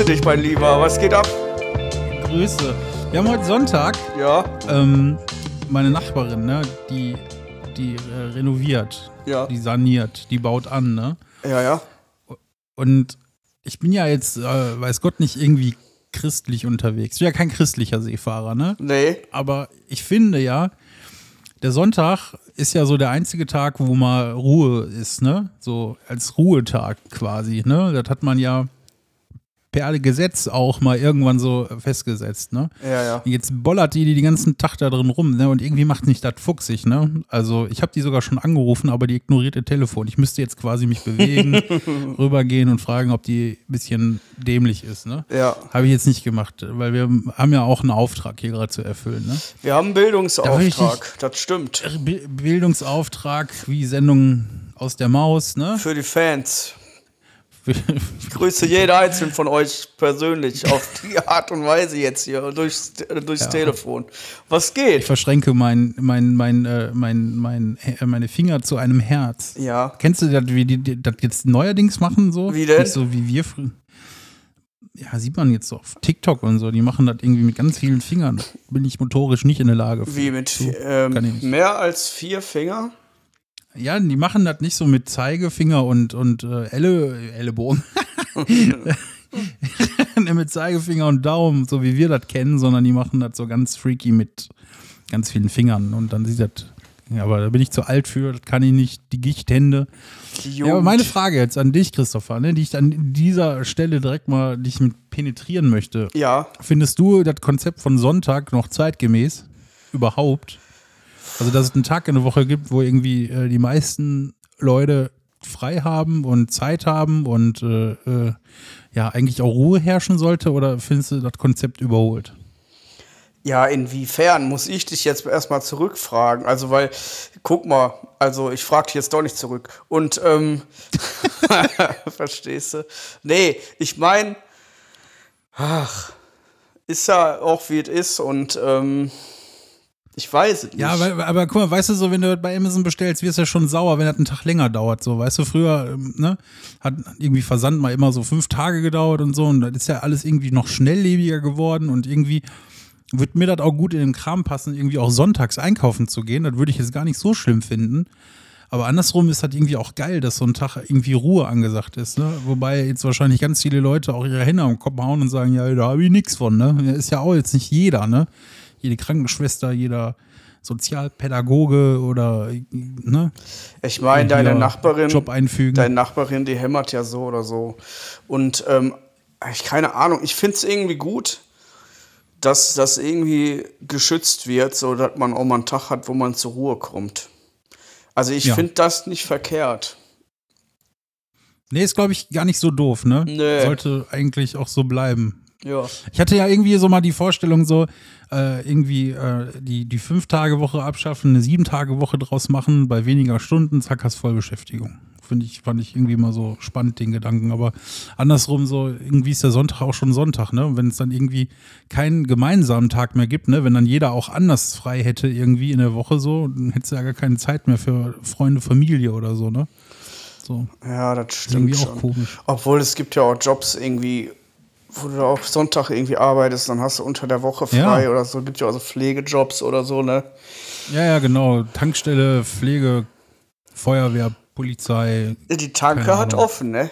grüße, dich, mein Lieber. Was geht ab? Grüße. Wir haben heute Sonntag. Ja, Ähm, meine Nachbarin, ne, die, die äh, renoviert, Ja. die saniert, die baut an, ne? ja, ja. Und ich bin ja jetzt, äh, weiß Gott, nicht irgendwie christlich unterwegs. Ich bin ja kein christlicher Seefahrer, ne? Nee, Aber ich finde ja, der Sonntag ist ja so der einzige Tag, wo mal Ruhe ist, ne? So als Ruhetag quasi, ne? Das hat man ja per Gesetz auch mal irgendwann so festgesetzt, ne? ja, ja. Jetzt bollert die, die den ganzen Tag da drin rum, ne? Und irgendwie macht nicht das fuchsig, ne? Also ich habe die sogar schon angerufen, aber die ignoriert ihr Telefon. Ich müsste jetzt quasi mich bewegen, rübergehen und fragen, ob die ein bisschen dämlich ist, ne? Ja, Habe ich jetzt nicht gemacht, weil wir haben ja auch einen Auftrag hier gerade zu erfüllen, ne? wir haben einen Da Bildungsauftrag. Das stimmt. Bildungsauftrag wie Sendung aus der Maus, ne? Für die Fans. Ich grüße jeden einzelnen von euch persönlich auf die Art und Weise jetzt hier durchs, durchs Telefon. Was Ich geht? verschränke mein, mein, mein, äh, mein, mein, äh, meine Finger zu einem Herz. Ja. Kennst du das, wie die, das jetzt neuerdings machen so? Wie denn? Nicht so wie wir. Ja, sieht man jetzt so auf TikTok und so. Die machen das irgendwie mit ganz vielen Fingern. Bin ich motorisch nicht in der Lage. für. Wie mit So, ähm, ich mehr als vier Finger? Ja, die machen das nicht so mit Zeigefinger und, und äh, Elle, Ellenbogen. mit Zeigefinger und Daumen, so wie wir das kennen, sondern die machen das so ganz freaky mit ganz vielen Fingern. Und dann sieht das. Ja, aber da bin ich zu alt für, das kann ich nicht, die Gichthände. Ja, aber meine Frage jetzt an dich, Christopher, ne, die ich an dieser Stelle direkt mal dich mit penetrieren möchte. Ja, Findest du das Konzept von Sonntag noch zeitgemäß? Überhaupt? Also, dass es einen Tag in der Woche gibt, wo irgendwie äh, die meisten Leute frei haben und Zeit haben und äh, äh, ja, eigentlich auch Ruhe herrschen sollte? Oder findest du das Konzept überholt? Ja, inwiefern muss ich dich jetzt erstmal zurückfragen? Also, weil, guck mal, also ich frage dich jetzt doch nicht zurück. Und, ähm, verstehst du? Nee, ich meine, ach, ist ja auch wie es ist und, ähm, ich weiß es nicht. Ja, aber, aber guck mal, weißt du, so, wenn du bei Amazon bestellst, wirst du ja schon sauer, wenn das einen Tag länger dauert. So, weißt du, früher, ähm, ne, hat irgendwie Versand mal immer so fünf Tage gedauert und so. Und das ist ja alles irgendwie noch schnelllebiger geworden und irgendwie wird mir das auch gut in den Kram passen, irgendwie auch sonntags einkaufen zu gehen. Das würde ich jetzt gar nicht so schlimm finden. Aber andersrum ist das irgendwie auch geil, dass so ein Tag irgendwie Ruhe angesagt ist. Ne? Wobei jetzt wahrscheinlich ganz viele Leute auch ihre Hände am Kopf hauen und sagen, ja, da habe ich nichts von. Ne? Ist ja auch jetzt nicht jeder. Ne? Jede Krankenschwester, jeder Sozialpädagoge oder ne? ich meine, deine Nachbarin, Job einfügen. deine Nachbarin, die hämmert ja so oder so. Und, ähm, ich keine Ahnung, ich finde es irgendwie gut, dass das irgendwie geschützt wird, so dass man auch mal einen Tag hat, wo man zur Ruhe kommt. Also ich Ja. finde das nicht verkehrt. Nee, ist, glaube ich, gar nicht so doof, ne? Nee. Sollte eigentlich auch so bleiben. Ja. Ich hatte ja irgendwie so mal die Vorstellung, so äh, irgendwie äh, die, die Fünf-Tage-Woche abschaffen, eine Sieben-Tage-Woche draus machen, bei weniger Stunden, zack, hast Vollbeschäftigung. Finde ich, fand ich irgendwie mal so spannend, den Gedanken. Aber andersrum, so, irgendwie ist der Sonntag auch schon Sonntag, ne? Und wenn es dann irgendwie keinen gemeinsamen Tag mehr gibt, ne? Wenn dann jeder auch anders frei hätte, irgendwie in der Woche so, dann hättest du ja gar keine Zeit mehr für Freunde, Familie oder so, ne? So. Ja, das Ist stimmt irgendwie schon. auch komisch. Obwohl es gibt ja auch Jobs irgendwie, wo du auch Sonntag irgendwie arbeitest, dann hast du unter der Woche frei Ja. oder so. Gibt ja also Pflegejobs oder so, ne? Ja, ja, genau. Tankstelle, Pflege, Feuerwehr, Polizei. Die Tanke hat offen, ne?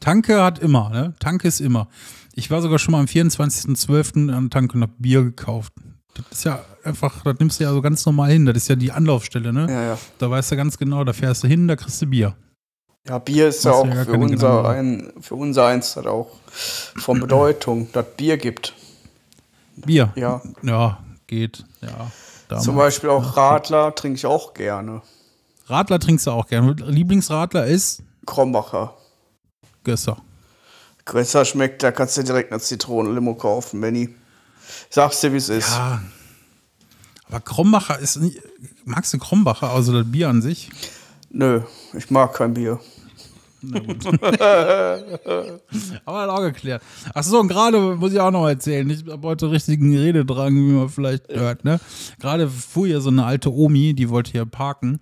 Tanke hat immer, ne? Tanke ist immer. Ich war sogar schon mal am 24.12. an der Tanke und hab Bier gekauft. Das ist ja einfach, das nimmst du ja so ganz normal hin. Das ist ja die Anlaufstelle, ne? Ja, ja. Da weißt du ganz genau, da fährst du hin, da kriegst du Bier. Ja, Bier ist ja auch für unser, ein, für unser eins hat auch von Bedeutung, dass Bier gibt. Bier. Ja. Ja, geht. Ja. damals. Zum Beispiel auch Radler trinke ich auch gerne. Radler trinkst du auch gerne. Lieblingsradler ist Krombacher. Gösser. Größer schmeckt, da kannst du direkt eine Zitronenlimo kaufen, Benny. Ich sag's dir, wie es ist. Ja. Aber Krombacher ist nicht. Magst du Krombacher, also das Bier an sich? Nö, ich mag kein Bier. Aber hat auch geklärt. Achso, und gerade muss ich auch noch erzählen. Ich habe heute richtigen Rededrang, wie man vielleicht hört. Ne? Gerade fuhr hier so eine alte Omi, die wollte hier parken.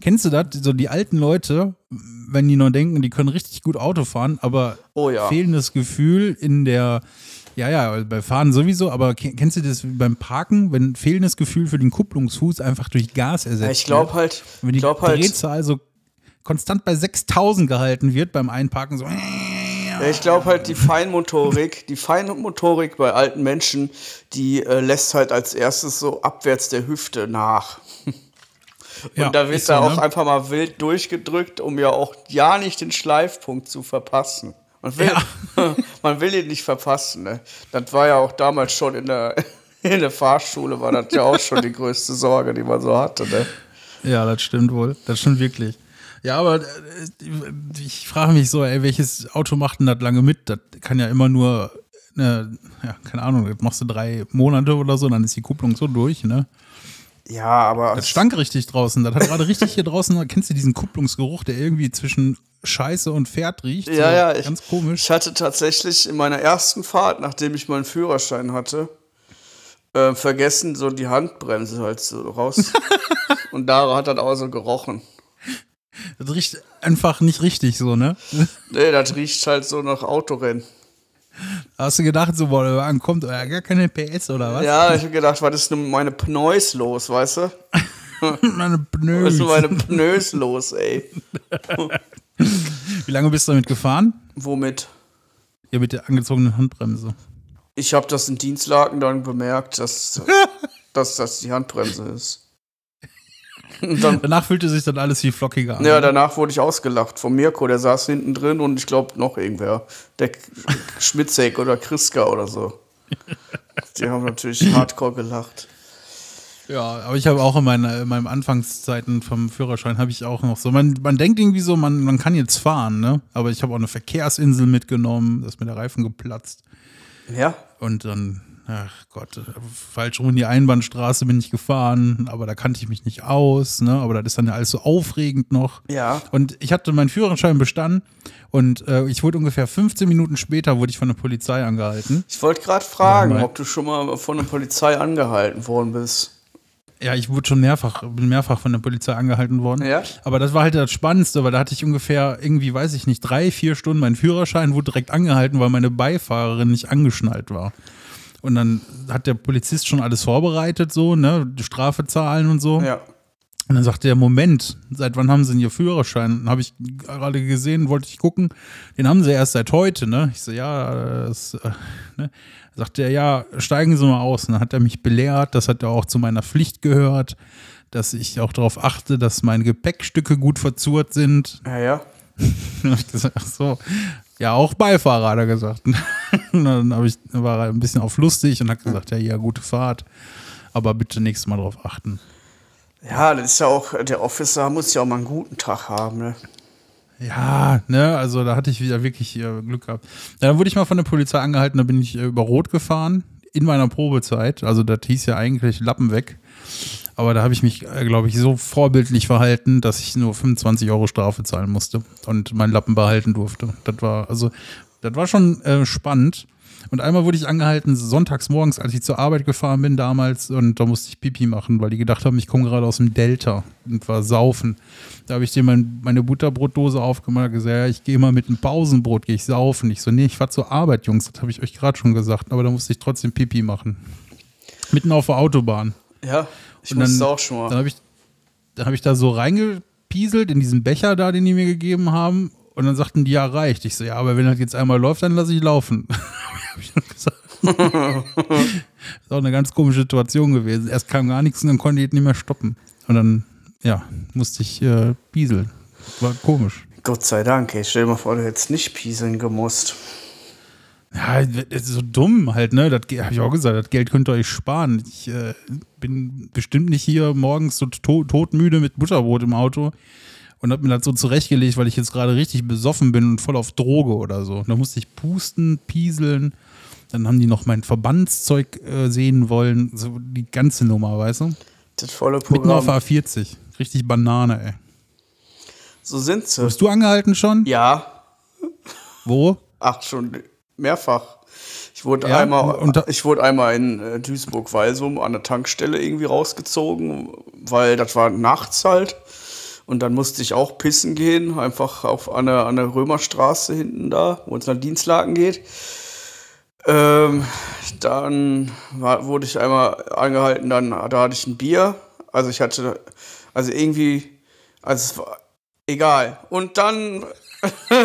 kennst du das? So die alten Leute, wenn die noch denken, die können richtig gut Auto fahren, aber Oh ja. fehlendes Gefühl in der, ja, ja, bei Fahren sowieso, aber ke- kennst du das beim Parken, wenn fehlendes Gefühl für den Kupplungsfuß einfach durch Gas ersetzt Ja, ich glaube halt, Wenn die ich glaube halt, Drehzahl so konstant bei 6000 gehalten wird beim Einparken, so. ja, ich glaube halt, die Feinmotorik, die Feinmotorik bei alten Menschen, die äh, lässt halt als erstes so abwärts der Hüfte nach. Und Ja, da wird da so, auch ne? einfach mal wild durchgedrückt, um ja auch ja nicht den Schleifpunkt zu verpassen. Man will, man will ihn nicht verpassen. Ne? Das war ja auch damals schon in der, in der Fahrschule, war das ja auch schon die größte Sorge, die man so hatte. Ne? Ja, das stimmt wohl. Das stimmt wirklich. Ja, aber äh, ich frage mich so, ey, welches Auto macht denn das lange mit? Das kann ja immer nur, ne, ja, keine Ahnung, das machst du drei Monate oder so, dann ist die Kupplung so durch, ne? Ja, aber Das stank richtig draußen. Das hat gerade richtig hier draußen, kennst du diesen Kupplungsgeruch, der irgendwie zwischen Scheiße und Pferd riecht? Ja, so, ja, ich, Ganz komisch. Ich hatte tatsächlich in meiner ersten Fahrt, nachdem ich meinen Führerschein hatte, äh, vergessen, so die Handbremse halt so raus. Und da hat das auch so gerochen. Das riecht einfach nicht richtig so, ne? Nee, das riecht halt so nach Autorennen. Hast du gedacht, so, boah, Wagen kommt, ja, gar keine PS oder was? Ja, ich hab gedacht, was ist denn meine Pneus los, weißt du? Meine Was Pneus. ist mit meine Pneus los, ey? Wie lange bist du damit gefahren? Womit? Ja, mit der angezogenen Handbremse. Ich habe das in Dienstlaken dann bemerkt, dass, dass das die Handbremse ist. Dann, Danach fühlte sich dann alles viel flockiger an. ja, danach wurde ich ausgelacht von Mirko, der saß hinten drin und ich glaube noch irgendwer. Der Schmitzek oder Kriska oder so. Die haben natürlich hardcore gelacht. Ja, aber ich habe auch in, meiner, in meinen Anfangszeiten vom Führerschein habe ich auch noch so, man, man denkt irgendwie so, man, man kann jetzt fahren, ne? Aber ich habe auch eine Verkehrsinsel mitgenommen, da ist mir der Reifen geplatzt. Ja, Und dann, ach Gott, falsch rum in die Einbahnstraße bin ich gefahren, aber da kannte ich mich nicht aus, ne? Aber das ist dann ja alles so aufregend noch. ja. Und ich hatte meinen Führerschein bestanden und äh, ich wurde ungefähr 15 Minuten später wurde ich von der Polizei angehalten. Ich wollte gerade fragen, ob du schon mal von der Polizei angehalten worden bist. Ja, ich wurde schon mehrfach, bin mehrfach von der Polizei angehalten worden. Ja? Aber das war halt das Spannendste, weil da hatte ich ungefähr irgendwie, weiß ich nicht, drei, vier Stunden meinen Führerschein, wurde direkt angehalten, weil meine Beifahrerin nicht angeschnallt war. Und dann hat der Polizist schon alles vorbereitet, so, ne, die Strafe zahlen und so. Ja. Und dann sagte er, Moment, seit wann haben sie denn ihr Führerschein? Habe ich gerade gesehen, wollte ich gucken, den haben sie erst seit heute, ne? Ich so, ja, das, äh, ne? Sagte er, ja, steigen Sie mal aus. Und dann hat er mich belehrt, das hat ja auch zu meiner Pflicht gehört, dass ich auch darauf achte, dass meine Gepäckstücke gut verzurrt sind. Ja, ja. Ach so, ja, auch Beifahrer, hat er gesagt. Dann ich, war er ein bisschen auf lustig und hat gesagt, ja, ja, gute Fahrt, aber bitte nächstes Mal darauf achten. Ja, das ist ja auch, der Officer muss ja auch mal einen guten Tag haben, ne? Ja, ne, also da hatte ich wieder wirklich äh, Glück gehabt. Ja, dann wurde ich mal von der Polizei angehalten, da bin ich äh, über Rot gefahren in meiner Probezeit. Also das hieß ja eigentlich Lappen weg. Aber da habe ich mich, äh, glaube ich, so vorbildlich verhalten, dass ich nur 25 Euro Strafe zahlen musste und meinen Lappen behalten durfte. Das war, also, das war schon äh, spannend. Und einmal wurde ich angehalten, sonntags morgens, als ich zur Arbeit gefahren bin damals, und da musste ich Pipi machen, weil die gedacht haben, ich komme gerade aus dem Delta und war saufen. Da habe ich dir mein, meine Butterbrotdose aufgemacht und gesagt, ja, ich gehe mal mit einem Pausenbrot, gehe ich saufen. Ich so, nee, ich fahr zur Arbeit, Jungs, das habe ich euch gerade schon gesagt, aber da musste ich trotzdem Pipi machen. Mitten auf der Autobahn. Ja, ich Und dann- musste auch schon Dann mal. habe ich, dann hab ich da so reingepieselt in diesen Becher da, den die mir gegeben haben. Und dann sagten die, ja, reicht. Ich so, ja, aber wenn das jetzt einmal läuft, dann lasse ich laufen. hab ich dann gesagt. ist auch eine ganz komische Situation gewesen. Erst kam gar nichts und dann konnte ich nicht mehr stoppen. Und dann, ja, musste ich äh, pieseln. War komisch. Gott sei Dank, ey. Stell dir mal vor, du hättest nicht pieseln gemusst. Ja, das ist so dumm halt, ne? Das habe ich auch gesagt, das Geld könnt ihr euch sparen. Ich äh, bin bestimmt nicht hier morgens so to todmüde mit Butterbrot im Auto und habe mir das so zurechtgelegt, weil ich jetzt gerade richtig besoffen bin und voll auf Droge oder so. Da musste ich pusten, pieseln. Dann haben die noch mein Verbandszeug äh, sehen wollen. So die ganze Nummer, weißt du? Das volle Mitten auf Programm. A40. Richtig Banane, ey. So sind sie. Bist du angehalten schon? Ja, Wo? ach, schon mehrfach. Ich wurde Ja, einmal, ich wurde einmal in äh, Duisburg-Walsum an der Tankstelle irgendwie rausgezogen, weil das war nachts halt. Und dann musste ich auch pissen gehen, einfach auf an der, an der Römerstraße hinten da, wo es nach Dienstlaken geht. Ähm, dann war, wurde ich einmal angehalten, dann da hatte ich ein Bier. Also ich hatte, also irgendwie, also es war egal. Und dann,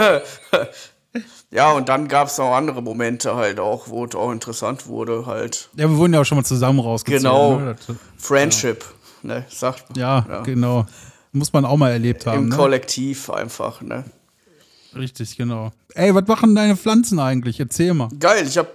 ja, und dann gab es auch andere Momente halt auch, wo es auch interessant wurde halt. Ja, wir wurden ja auch schon mal zusammen rausgezogen. Genau, Ne? Friendship, ne, sagt man. Ja, genau. Muss man auch mal erlebt haben. Im Ne? Kollektiv einfach, ne. Richtig, genau. Ey, was machen deine Pflanzen eigentlich? Erzähl mal. Geil, ich habe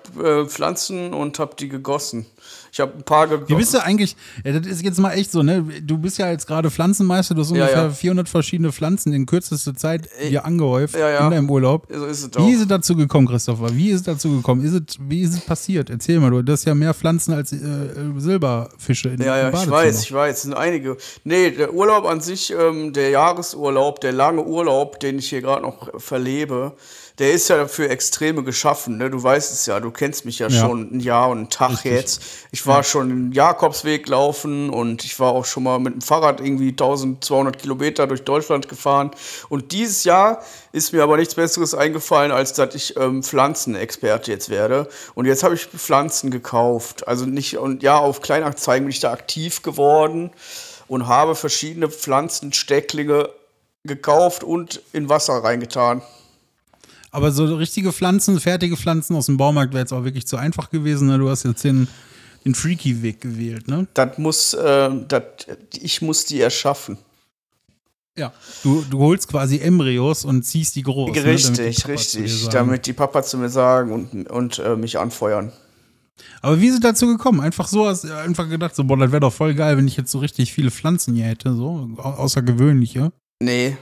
äh, Pflanzen und habe die gegossen. Ich habe ein paar Wie gegossen. bist du eigentlich, ja, das ist jetzt mal echt so, ne? Du bist ja jetzt gerade Pflanzenmeister, du hast Ja, ungefähr ja. 400 verschiedene Pflanzen in kürzester Zeit dir angehäuft ja, ja. in deinem Urlaub. So ist es auch. Wie ist es dazu gekommen, Christopher? Wie ist es dazu gekommen? Ist es, wie ist es passiert? Erzähl mal, du hast ja mehr Pflanzen als äh, äh, Silberfische in Ja, ja, ich Badezimmer. weiß, ich weiß, es sind einige. Nee, der Urlaub an sich, ähm, der Jahresurlaub, der lange Urlaub, den ich hier gerade noch verlebe, der ist ja dafür extreme geschaffen. Ne? Du weißt es ja, du kennst mich ja, Ja. schon ein Jahr und einen Tag Richtig. jetzt. Ich war schon den Jakobsweg laufen und ich war auch schon mal mit dem Fahrrad irgendwie 1200 Kilometer durch Deutschland gefahren. Und dieses Jahr ist mir aber nichts Besseres eingefallen, als dass ich ähm, Pflanzenexperte jetzt werde. Und jetzt habe ich Pflanzen gekauft. Also nicht, und ja, auf Kleinanzeigen bin ich da aktiv geworden und habe verschiedene Pflanzenstecklinge gekauft und in Wasser reingetan. Aber so richtige Pflanzen, fertige Pflanzen aus dem Baumarkt wäre jetzt auch wirklich zu einfach gewesen. Ne? Du hast jetzt den, den Freaky-Weg gewählt, ne? Das muss, äh, das, ich muss die erschaffen. Ja. Du, du holst quasi Embryos und ziehst die groß. ne? Damit die Richtig, richtig. Damit die Papa zu mir sagen und, und äh, mich anfeuern. Aber wie ist es dazu gekommen? Einfach so, hast du einfach gedacht, so, boah, das wäre doch voll geil, wenn ich jetzt so richtig viele Pflanzen hier hätte, so au- außergewöhnliche. Nee,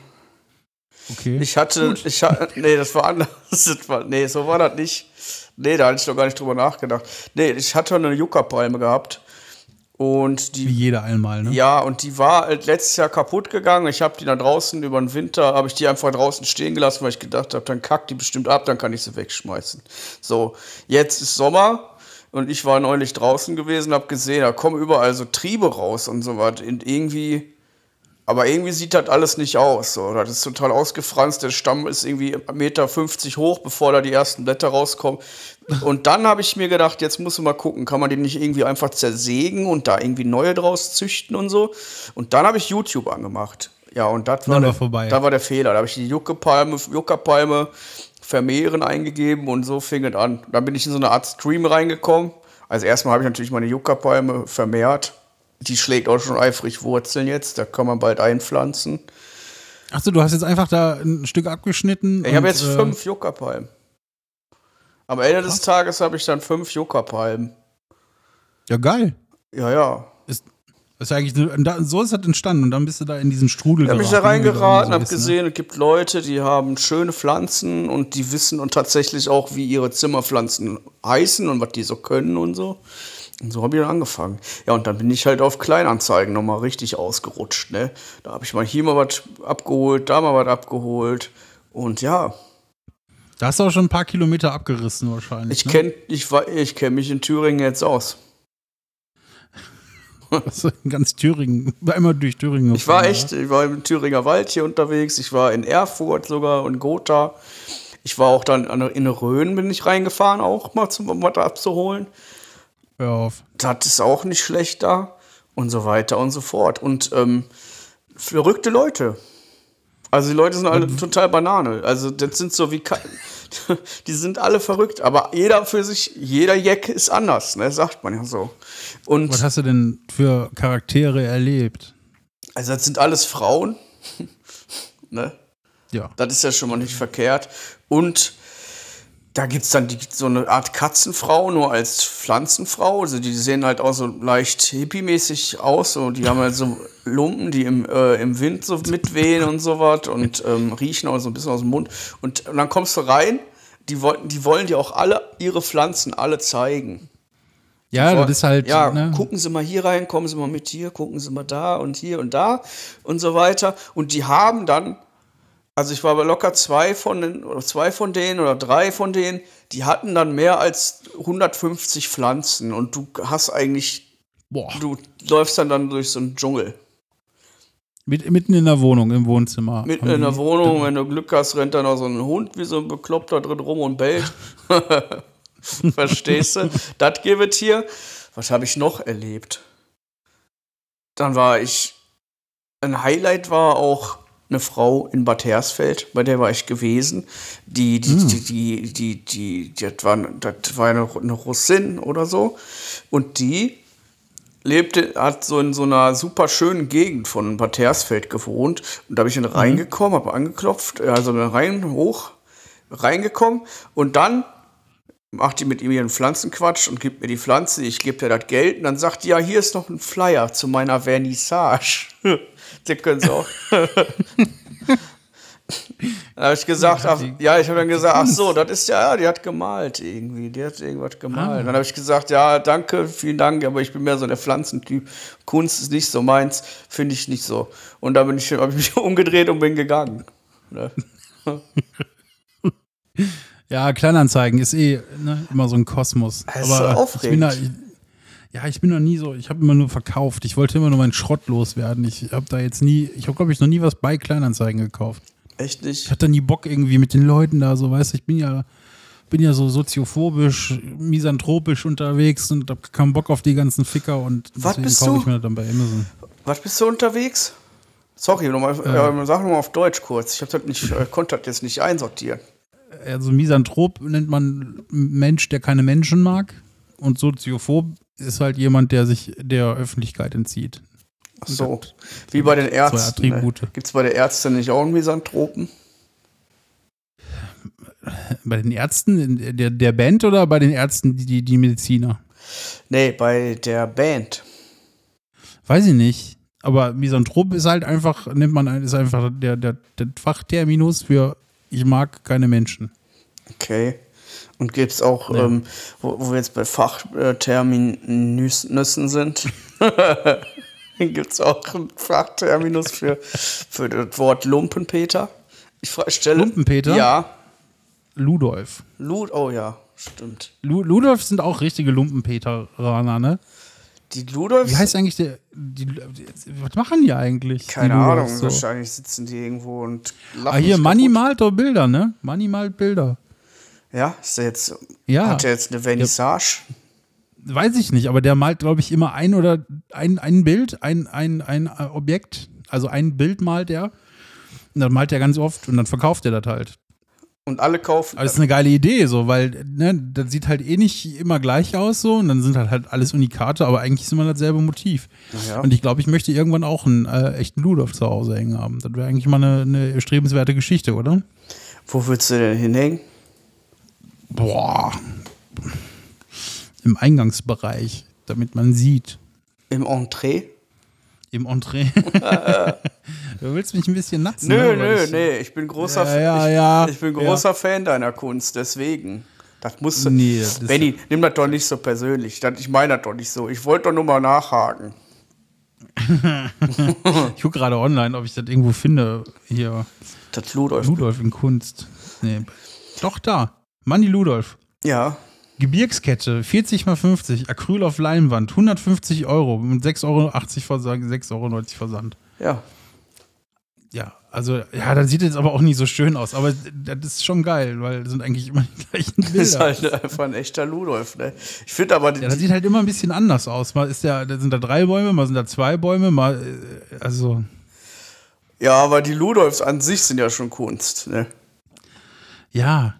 Okay. ich hatte, ich hatte, nee, das war anders. Das war, nee, so war das nicht. Nee, da hatte ich doch gar nicht drüber nachgedacht. Nee, ich hatte eine Yucca-Palme gehabt. Und wie die, jeder einmal, ne? ja, und die war halt letztes Jahr kaputt gegangen. Ich habe die da draußen über den Winter, habe ich die einfach draußen stehen gelassen, weil ich gedacht habe, dann kackt die bestimmt ab, dann kann ich sie wegschmeißen. So, jetzt ist Sommer und ich war neulich draußen gewesen, habe gesehen, da kommen überall so Triebe raus und so was. Und irgendwie, aber irgendwie sieht das alles nicht aus. So. Das ist total ausgefranst. Der Stamm ist irgendwie 1,50 Meter hoch, bevor da die ersten Blätter rauskommen. Und dann habe ich mir gedacht, jetzt muss man mal gucken, kann man die nicht irgendwie einfach zersägen und da irgendwie neue draus züchten und so. Und dann habe ich YouTube angemacht. Ja, und das war, der, vorbei. da war der Fehler. Da habe ich die Juckepalme, Juckerpalme vermehren eingegeben und so fing es an. Dann bin ich in so eine Art Stream reingekommen. Also erstmal habe ich natürlich meine Juckerpalme vermehrt. Die schlägt auch schon eifrig Wurzeln jetzt. Da kann man bald einpflanzen. Achso, du hast jetzt einfach da ein Stück abgeschnitten. Ich habe jetzt äh, fünf Juckerpalmen. Am Ende des Tages habe ich dann fünf Juckerpalmen. Ja, geil. Ja, ja. Ist, ist eigentlich, so ist das entstanden und dann bist du da in diesen Strudel Ich habe mich da reingeraten, immer habe so ist, gesehen, es gibt Leute, die haben schöne Pflanzen und die wissen und tatsächlich auch, wie ihre Zimmerpflanzen heißen und was die so können und so. Und so habe ich dann angefangen. Ja, und dann bin ich halt auf Kleinanzeigen nochmal richtig ausgerutscht. Ne? Da habe ich mal hier mal was abgeholt, da mal was abgeholt. Und ja? Da hast du auch schon ein paar Kilometer abgerissen wahrscheinlich. ich ne? kenne ich, ich kenn mich in Thüringen jetzt aus. Also in ganz Thüringen, war immer durch Thüringen. Ich war echt, ich war im Thüringer Wald hier unterwegs, ich war in Erfurt sogar und Gotha. Ich war auch dann an, in Rhön bin ich reingefahren, auch mal zum um was abzuholen. Hör auf. Das ist auch nicht schlecht da und so weiter und so fort. Und ähm, verrückte Leute. Also die Leute sind alle total Banane. Also das sind so wie Ka die sind alle verrückt, aber jeder für sich, jeder Jack ist anders, ne, sagt man ja so. Und Was hast du denn für Charaktere erlebt? also das sind alles Frauen, ne? Ja. Das ist ja schon mal nicht verkehrt. Und da gibt es dann die, so eine Art Katzenfrau, nur als Pflanzenfrau. Also die sehen halt auch so leicht hippie-mäßig aus. So. Die haben halt so Lumpen, die im, äh, im Wind so mitwehen und sowas und ähm, riechen auch so ein bisschen aus dem Mund. Und, und dann kommst du rein, die, wollten, die wollen dir auch alle ihre Pflanzen alle zeigen. Ja, das ist halt. Ja, ne? gucken Sie mal hier rein, kommen Sie mal mit hier, gucken Sie mal da und hier und da und so weiter. Und die haben dann, also ich war aber locker zwei von den, oder zwei von denen oder drei von denen, die hatten dann mehr als 150 Pflanzen und du hast eigentlich, Boah. du läufst dann, dann durch so einen Dschungel. Mit, mitten in der Wohnung, im Wohnzimmer. Mitten in der Wohnung, wenn du Glück hast, rennt da noch so ein Hund wie so ein Bekloppter drin rum und bellt. Verstehst du? Das gibt es hier. Was habe ich noch erlebt? Dann war ich. Ein Highlight war auch eine Frau in Bad Hersfeld, bei der war ich gewesen. Die, die, die, die, die, die, die, das war, das war eine, eine Russin oder so. Und die lebte, hat so in so einer super schönen Gegend von Bad Hersfeld gewohnt. Und da bin ich dann reingekommen, habe angeklopft, also dann rein, hoch, reingekommen. Und dann macht die mit ihm ihren Pflanzenquatsch und gibt mir die Pflanze, ich gebe ihr das Geld und dann sagt die, ja, hier ist noch ein Flyer zu meiner Vernissage. Den können sie auch. Dann habe ich gesagt, ach, ja, ich habe dann gesagt, ach so, das ist ja, die hat gemalt irgendwie, die hat irgendwas gemalt. Dann habe ich gesagt, ja, danke, vielen Dank, aber ich bin mehr so der Pflanzentyp. Kunst ist nicht so meins, finde ich nicht so. Und dann bin ich, habe ich mich umgedreht und bin gegangen. Ne? Ja, Kleinanzeigen ist eh ne, immer so ein Kosmos. Das ist Aber so ich bin da, aufregend. ich, ja, ich bin noch nie so, ich habe immer nur verkauft. Ich wollte immer nur meinen Schrott loswerden. Ich habe da jetzt nie, ich habe glaube ich noch nie was bei Kleinanzeigen gekauft. Echt Ich nicht? hatte nie Bock irgendwie mit den Leuten da so, weißt du, ich bin ja bin ja so soziophobisch, misanthropisch unterwegs und hab keinen Bock auf die ganzen Ficker und Was deswegen bist kaufe du? ich mir dann bei Amazon. Was bist du unterwegs? Sorry, nochmal, äh, sag nochmal auf Deutsch kurz. Ich hab das nicht, äh, konnte das jetzt nicht einsortieren. Also Misanthrop nennt man Mensch, der keine Menschen mag und Soziophob ist halt jemand, der sich der Öffentlichkeit entzieht. Ach so, wie bei den Ärzten. Attribute. Ne? Gibt es bei den Ärzten nicht auch einen Misanthropen? Bei den Ärzten in der, der Band oder bei den Ärzten, die, die, Mediziner? Nee, bei der Band. Weiß ich nicht. Aber Misanthrop ist halt einfach, nennt man, ein- ist einfach der, der, der Fachterminus für ich mag keine Menschen. Okay. Und gibt es auch, Ja. ähm, wo, wo wir jetzt bei Fachterminüssen sind, gibt es auch einen Fachterminus für, für das Wort Lumpenpeter? Ich stelle. Lumpenpeter? Ja. Ludolf. Lud, oh ja, stimmt. Lu Ludolf sind auch richtige Lumpenpeteraner, ne? Die Ludolfs? Wie heißt eigentlich der. Die, was machen die eigentlich? Keine die Ahnung, so? wahrscheinlich sitzen die irgendwo und lachen. Ah, hier, Manni malt doch Bilder, ne? Manni malt Bilder. Ja, ist der jetzt, Ja. hat er jetzt eine Vernissage? Weiß ich nicht, aber der malt, glaube ich, immer ein oder ein, ein Bild, ein, ein, ein äh, Objekt, also ein Bild malt er. Und dann malt er ganz oft und dann verkauft er das halt. Und alle kaufen. Aber das ist eine geile Idee, so, weil, ne, das sieht halt eh nicht immer gleich aus, so, und dann sind halt, halt alles Unikate, aber eigentlich ist immer dasselbe Motiv. Ja. Und ich glaube, ich möchte irgendwann auch einen äh, echten Ludolf zu Hause hängen haben. Das wäre eigentlich mal eine, eine erstrebenswerte Geschichte, oder? Wo willst du denn hinhängen? Boah. Im Eingangsbereich, damit man sieht. Im Entree? Im Entree. du willst mich ein bisschen natzen. Nö, ne? Nö, ich- nee, ich bin großer, Ja, ja, ich, ja, ich bin großer Fan deiner Kunst, deswegen. Das musst du. Nee, das Benny, nimm das doch nicht so persönlich. Das, ich meine das doch nicht so. Ich wollte doch nur mal nachhaken. Ich gucke gerade online, ob ich das irgendwo finde. Hier, Das Ludolf. Ludolf in Kunst. Nee. Doch, da. Manni Ludolf. Ja. Gebirgskette, 40 mal 50, Acryl auf Leinwand, 150 Euro mit 6,80 Euro Versand, 6,90 Euro Versand. Ja. Ja, also, ja, das sieht jetzt aber auch nicht so schön aus, aber das ist schon geil, weil das sind eigentlich immer die gleichen Das ist Bilder. halt einfach ein echter Ludolf, ne? Ich finde aber, die, Ja, das sieht halt immer ein bisschen anders aus. Mal ist der, da sind da drei Bäume, mal sind da zwei Bäume, mal, äh, also, ja, aber die Ludolfs an sich sind ja schon Kunst, ne? ja.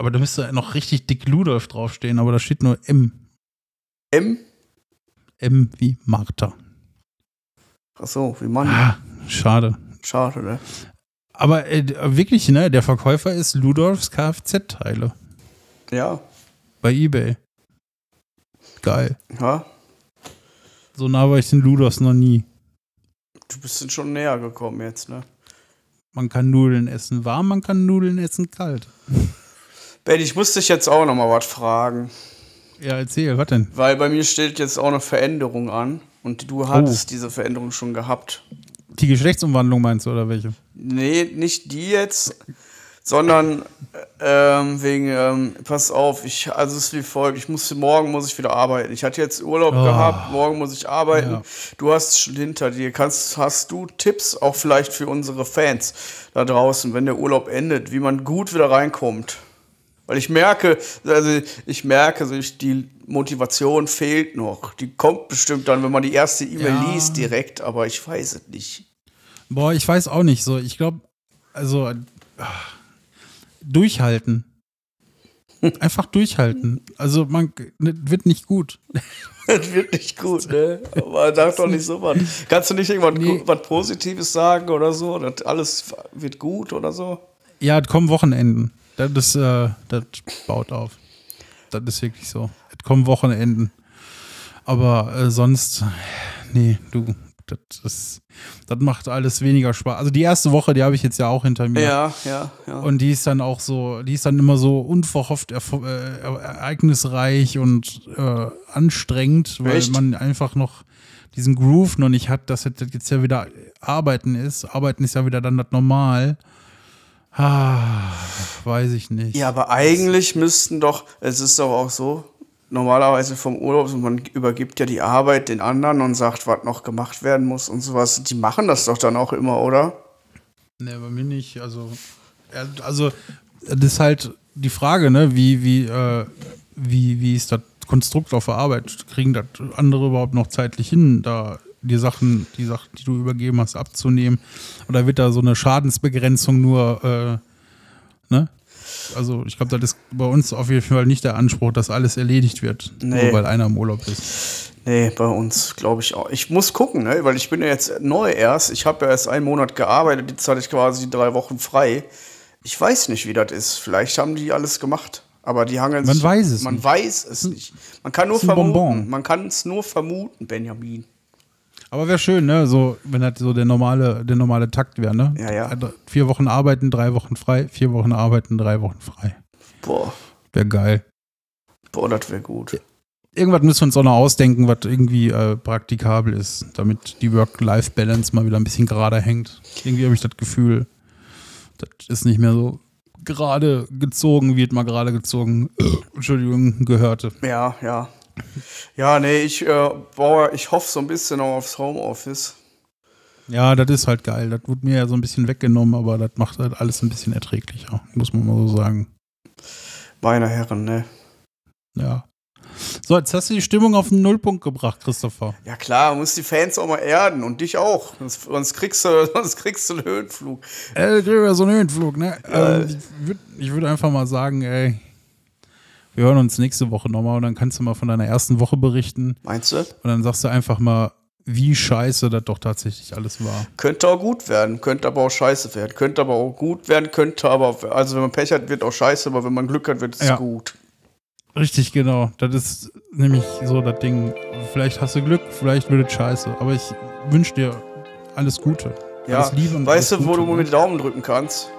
Aber da müsste noch richtig dick Ludolf draufstehen, aber da steht nur M. M? M wie Martha. Ach so, wie Mann. Ah, schade. Schade, ne? Aber äh, wirklich, ne, der Verkäufer ist Ludolfs Kfz-Teile Ja. bei Ebay. Geil. Ja. So nah war ich den Ludolfs noch nie. Du bist uns schon näher gekommen jetzt, ne? Man kann Nudeln essen warm, man kann Nudeln essen kalt. Benny, ich muss dich jetzt auch noch mal was fragen. Ja, erzähl, was denn? Weil bei mir steht jetzt auch eine Veränderung an. Und du hattest diese Veränderung schon gehabt. Die Geschlechtsumwandlung meinst du, oder welche? Nee, nicht die jetzt, sondern ähm, wegen, ähm, pass auf, ich, also es ist wie folgt, ich muss, morgen muss ich wieder arbeiten. Ich hatte jetzt Urlaub Oh. gehabt, morgen muss ich arbeiten. Ja. Du hast es schon hinter dir. Kannst, hast du Tipps, auch vielleicht für unsere Fans da draußen, wenn der Urlaub endet, wie man gut wieder reinkommt? Weil ich merke, also ich merke, so ich, die Motivation fehlt noch. Die kommt bestimmt dann, wenn man die erste E-Mail Ja. liest, direkt, aber ich weiß es nicht. Boah, ich weiß auch nicht so. Ich glaube, also ah, durchhalten. Einfach durchhalten. Also man ne, wird nicht gut. Das wird nicht gut, ne? Aber sag doch nicht so was. Kannst du nicht irgendwas Nee. was Positives sagen oder so? Das alles wird gut oder so? Ja, es kommen Wochenenden. Das, ist, äh, das baut auf. Das ist wirklich so. Es kommen Wochenenden. Aber äh, sonst, nee, du, das, das, das macht alles weniger Spaß. Also die erste Woche, die habe ich jetzt ja auch hinter mir. Ja, ja, ja. Und die ist dann auch so, die ist dann immer so unverhofft erfo- äh, ereignisreich und äh, anstrengend, weil Echt? man einfach noch diesen Groove noch nicht hat, dass es jetzt ja wieder Arbeiten ist. Arbeiten ist ja wieder dann das Normal. Ah, weiß ich nicht. ja, aber eigentlich müssten doch, es ist doch auch so, normalerweise vom Urlaub, man übergibt ja die Arbeit den anderen und sagt, was noch gemacht werden muss und sowas. Die machen das doch dann auch immer, oder? Ne, bei mir nicht. Also, also das ist halt die Frage, ne, wie, wie, äh, wie, wie ist das Konstrukt auf der Arbeit? Kriegen das andere überhaupt noch zeitlich hin, da die Sachen, die Sachen, die du übergeben hast, abzunehmen? Oder wird da so eine Schadensbegrenzung nur, äh, ne? Also ich glaube, das ist bei uns auf jeden Fall nicht der Anspruch, dass alles erledigt wird, Nee. nur weil einer im Urlaub ist. Nee, bei uns glaube ich auch. Ich muss gucken, ne? weil ich bin ja jetzt neu erst. Ich habe ja erst einen Monat gearbeitet, jetzt hatte ich quasi drei Wochen frei. Ich weiß nicht, wie das ist. Vielleicht haben die alles gemacht. Aber die hangeln Man sich- weiß es Man nicht. weiß es nicht. Man kann nur vermuten. Bonbon. Man kann es nur vermuten, Benjamin. Aber wäre schön, ne? So, wenn das so der normale, der normale Takt wäre, ne? Ja, ja. Also Vier Wochen arbeiten, drei Wochen frei, vier Wochen arbeiten, drei Wochen frei. Boah, Wäre geil. boah, das wäre gut. Irgendwas müssen wir uns auch noch ausdenken, was irgendwie äh, praktikabel ist, damit die Work-Life-Balance mal wieder ein bisschen gerader hängt. Irgendwie habe ich das Gefühl, das ist nicht mehr so gerade gezogen, wie es mal gerade gezogen, Entschuldigung, gehörte. Ja, ja. Ja, nee, ich, äh, boah, ich hoffe so ein bisschen auch aufs Homeoffice. Ja, das ist halt geil. Das wurde mir ja so ein bisschen weggenommen, aber das macht halt alles ein bisschen erträglicher, muss man mal so sagen. Meine Herren, ne? Ja. So, jetzt hast du die Stimmung auf den Nullpunkt gebracht, Christopher. Ja klar, muss die Fans auch mal erden und dich auch. Sonst, sonst, kriegst, du, sonst kriegst du einen Höhenflug. Äh, so ein Höhenflug, ne? Ähm, ich würde würd einfach mal sagen, ey, wir hören uns nächste Woche nochmal und dann kannst du mal von deiner ersten Woche berichten Meinst du? und dann sagst du einfach mal, wie scheiße das doch tatsächlich alles war. Könnte auch gut werden, könnte aber auch scheiße werden. Könnte aber auch gut werden, könnte aber, also wenn man Pech hat, wird auch scheiße, aber wenn man Glück hat, wird es Ja. gut. Richtig, genau. Das ist nämlich so das Ding. Vielleicht hast du Glück, vielleicht wird es scheiße. Aber ich wünsche dir alles Gute. Ja, alles Liebe und weißt du, wo du ne? mir den Daumen drücken kannst?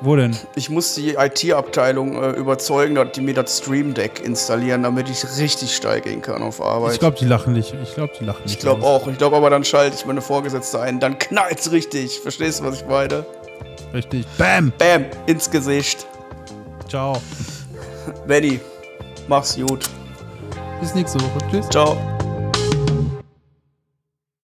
Wo denn? Ich muss die IT-Abteilung äh, überzeugen, dass die mir das Stream Deck installieren, damit ich richtig steil gehen kann auf Arbeit. Ich glaube, die lachen nicht. Ich glaube, die lachen nicht. Ich glaube auch. Ich glaube aber, dann schalte ich meine Vorgesetzte ein. Dann knallt's richtig. Verstehst du, was ich meine? Richtig. Bam! Bam, ins Gesicht. Ciao. Benny, mach's gut. Bis nächste Woche. Tschüss. Ciao.